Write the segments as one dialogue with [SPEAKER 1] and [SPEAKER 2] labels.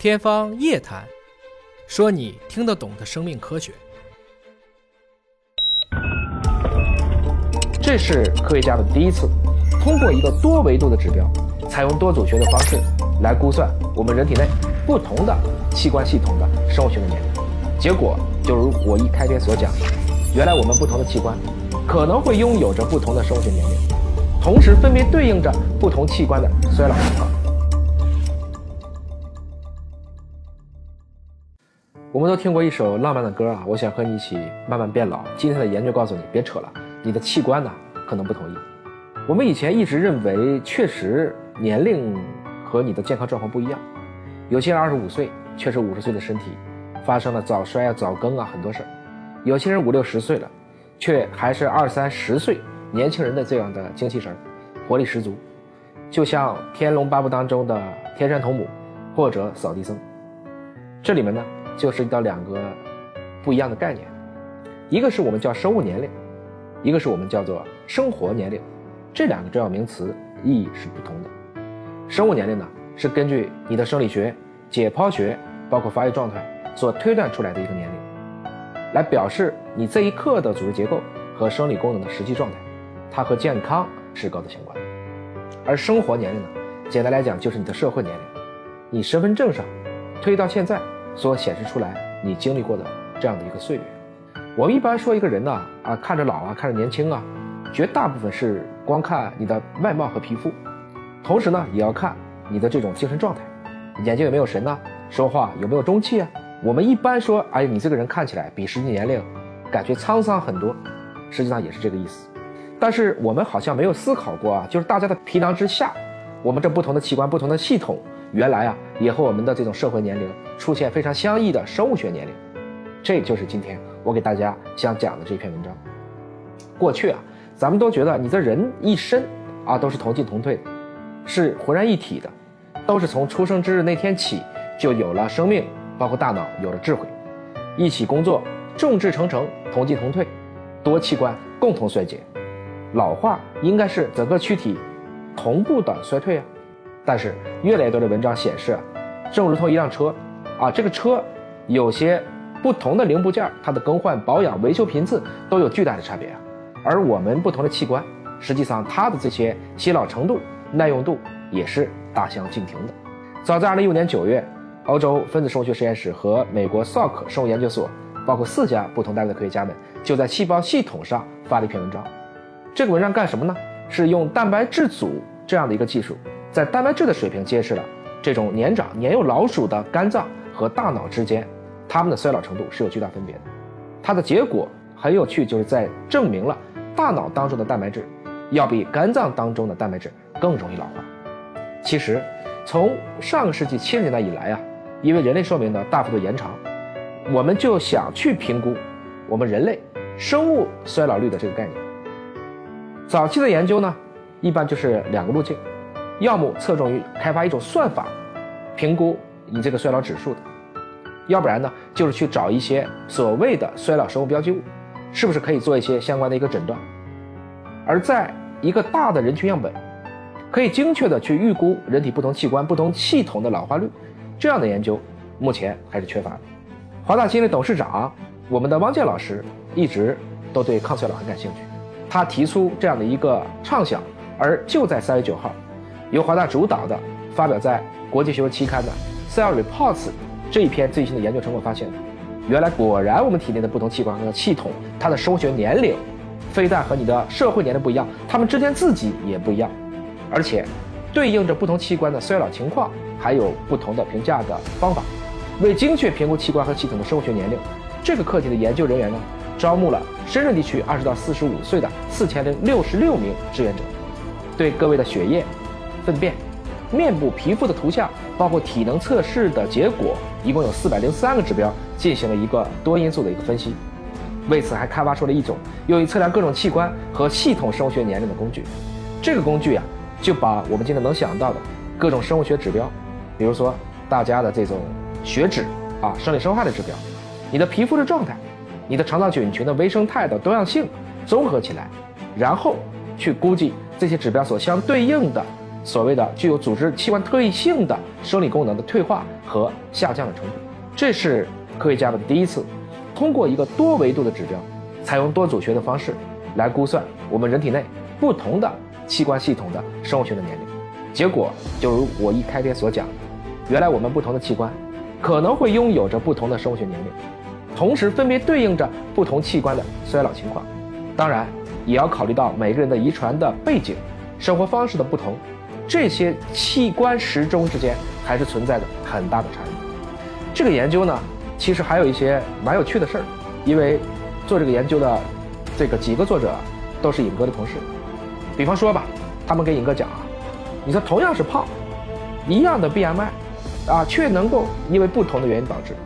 [SPEAKER 1] 天方夜谭，说你听得懂的生命科学。
[SPEAKER 2] 这是科学家的第一次，通过一个多维度的指标，采用多组学的方式来估算我们人体内不同的器官系统的生物学的年龄。结果就如我一开篇所讲，原来我们不同的器官可能会拥有着不同的生物学年龄，同时分别对应着不同器官的衰老情况。我们都听过一首浪漫的歌啊，我想和你一起慢慢变老。今天的研究告诉你，别扯了，你的器官呢可能不同意。我们以前一直认为，确实年龄和你的健康状况不一样。有些人二十五岁，确实五十岁的身体发生了早衰啊、早更啊很多事儿；有些人五六十岁了，却还是二三十岁年轻人的这样的精气神，活力十足，就像《天龙八部》当中的天山童母或者扫地僧。这里面呢。就涉及到两个不一样的概念，一个是我们叫生物年龄，一个是我们叫做生活年龄，这两个重要名词意义是不同的。生物年龄呢，是根据你的生理学、解剖学，包括发育状态所推断出来的一个年龄，来表示你这一刻的组织结构和生理功能的实际状态，它和健康是高度相关的。而生活年龄呢，简单来讲就是你的社会年龄，你身份证上推到现在。所显示出来你经历过的这样的一个岁月，我们一般说一个人呢，啊，看着老啊，看着年轻啊，绝大部分是光看你的外貌和皮肤，同时呢，也要看你的这种精神状态，眼睛有没有神呢？说话有没有中气啊？我们一般说，哎，你这个人看起来比实际年龄感觉沧桑很多，实际上也是这个意思。但是我们好像没有思考过啊，就是大家的皮囊之下，我们这不同的器官、不同的系统。原来啊，也和我们的这种社会年龄出现非常相异的生物学年龄，这就是今天我给大家想讲的这篇文章。过去啊，咱们都觉得你这人一生啊都是同进同退的，是浑然一体的，都是从出生之日那天起就有了生命，包括大脑有了智慧，一起工作，众志成城，同进同退，多器官共同衰竭，老化应该是整个躯体同步的衰退啊。但是越来越多的文章显示啊，正如同一辆车，啊，这个车有些不同的零部件，它的更换、保养、维修频次都有巨大的差别啊。而我们不同的器官，实际上它的这些衰老程度、耐用度也是大相径庭的。早在2015年9月，欧洲分子生物学实验室和美国 Salk 生物研究所，包括四家不同单位的科学家们，就在细胞系统上发了一篇文章。这个文章干什么呢？是用蛋白质组这样的一个技术。在蛋白质的水平揭示了这种年长年幼老鼠的肝脏和大脑之间，它们的衰老程度是有巨大分别的。它的结果很有趣，就是在证明了大脑当中的蛋白质要比肝脏当中的蛋白质更容易老化。其实，从上个世纪七十年代以来啊，因为人类寿命的大幅度延长，我们就想去评估我们人类生物衰老率的这个概念。早期的研究呢，一般就是两个路径。要么侧重于开发一种算法，评估你这个衰老指数的；要不然呢，就是去找一些所谓的衰老生物标记物，是不是可以做一些相关的一个诊断？而在一个大的人群样本，可以精确的去预估人体不同器官、不同系统的老化率，这样的研究目前还是缺乏的。华大基因的董事长，我们的汪建老师一直都对抗衰老很感兴趣，他提出这样的一个畅想，而就在三月九号。由华大主导的，发表在国际学术期刊的《Cell Reports》这一篇最新的研究成果发现，原来果然我们体内的不同器官和系统，它的生物学年龄，非但和你的社会年龄不一样，它们之间自己也不一样，而且对应着不同器官的衰老情况，还有不同的评价的方法。为精确评估器官和系统的生物学年龄，这个课题的研究人员呢，招募了深圳地区二十到四十五岁的四千零六十六名志愿者，对各位的血液。粪便、面部、皮肤的图像，包括体能测试的结果，一共有四百零三个指标，进行了一个多因素的一个分析。为此，还开发出了一种用于测量各种器官和系统生物学年龄的工具。这个工具啊，就把我们今天能想到的各种生物学指标，比如说大家的这种血脂啊、生理生化的指标，你的皮肤的状态，你的肠道菌群的微生态的多样性，综合起来，然后去估计这些指标所相对应的。所谓的具有组织器官特异性的生理功能的退化和下降的程度。这是科学家们第一次通过一个多维度的指标，采用多组学的方式来估算我们人体内不同的器官系统的生物学的年龄。结果就如我一开篇所讲，原来我们不同的器官可能会拥有着不同的生物学年龄，同时分别对应着不同器官的衰老情况。当然，也要考虑到每个人的遗传的背景、生活方式的不同，这些器官时钟之间还是存在着很大的差异。这个研究呢，其实还有一些蛮有趣的事儿，因为做这个研究的这个几个作者都是尹哥的同事。比方说吧，他们给尹哥讲啊。你说同样是胖，一样的 BMI，啊，却能够因为不同的原因导致。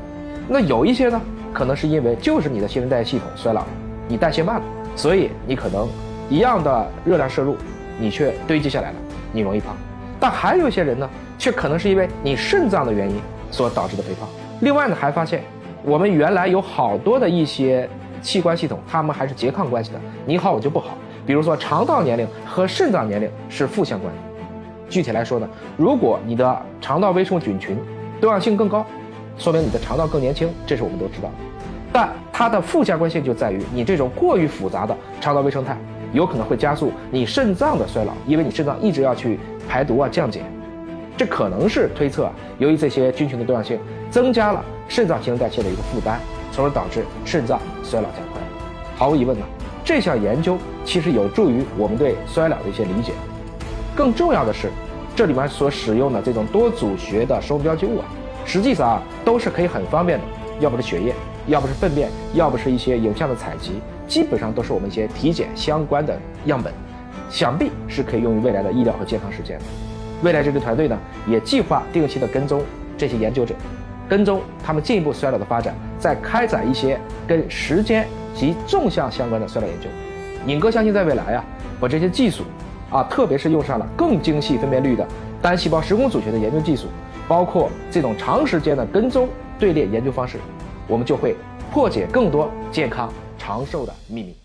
[SPEAKER 2] 那有一些呢，可能是因为就是你的新陈代谢系统衰老了，你代谢慢了，所以你可能一样的热量摄入，你却堆积下来了，你容易胖。但还有一些人呢，却可能是因为你肾脏的原因所导致的肥胖。另外呢，还发现我们原来有好多的一些器官系统，它们还是拮抗关系的，你好我就不好。比如说肠道年龄和肾脏年龄是负相关的。具体来说呢，如果你的肠道微生物菌群多样性更高，说明你的肠道更年轻，这是我们都知道的。但它的负相关性就在于，你这种过于复杂的肠道微生态，有可能会加速你肾脏的衰老，因为你肾脏一直要去排毒啊、降解。这可能是推测啊，由于这些菌群的多样性，增加了肾脏新陈代谢的一个负担，从而导致肾脏衰老加快。毫无疑问呢，这项研究其实有助于我们对衰老的一些理解。更重要的是，这里面所使用的这种多组学的生物标记物啊，实际上啊都是可以很方便的，要不是血液，要不是粪便，要不是一些影像的采集，基本上都是我们一些体检相关的样本，想必是可以用于未来的医疗和健康实践的。未来这支团队呢，也计划定期的跟踪这些研究者，跟踪他们进一步衰老的发展，再开展一些跟时间及纵向相关的衰老研究。尹哥相信，在未来啊，把这些技术。啊，特别是用上了更精细分辨率的单细胞时空组学的研究技术，包括这种长时间的跟踪队列研究方式，我们就会破解更多健康长寿的秘密。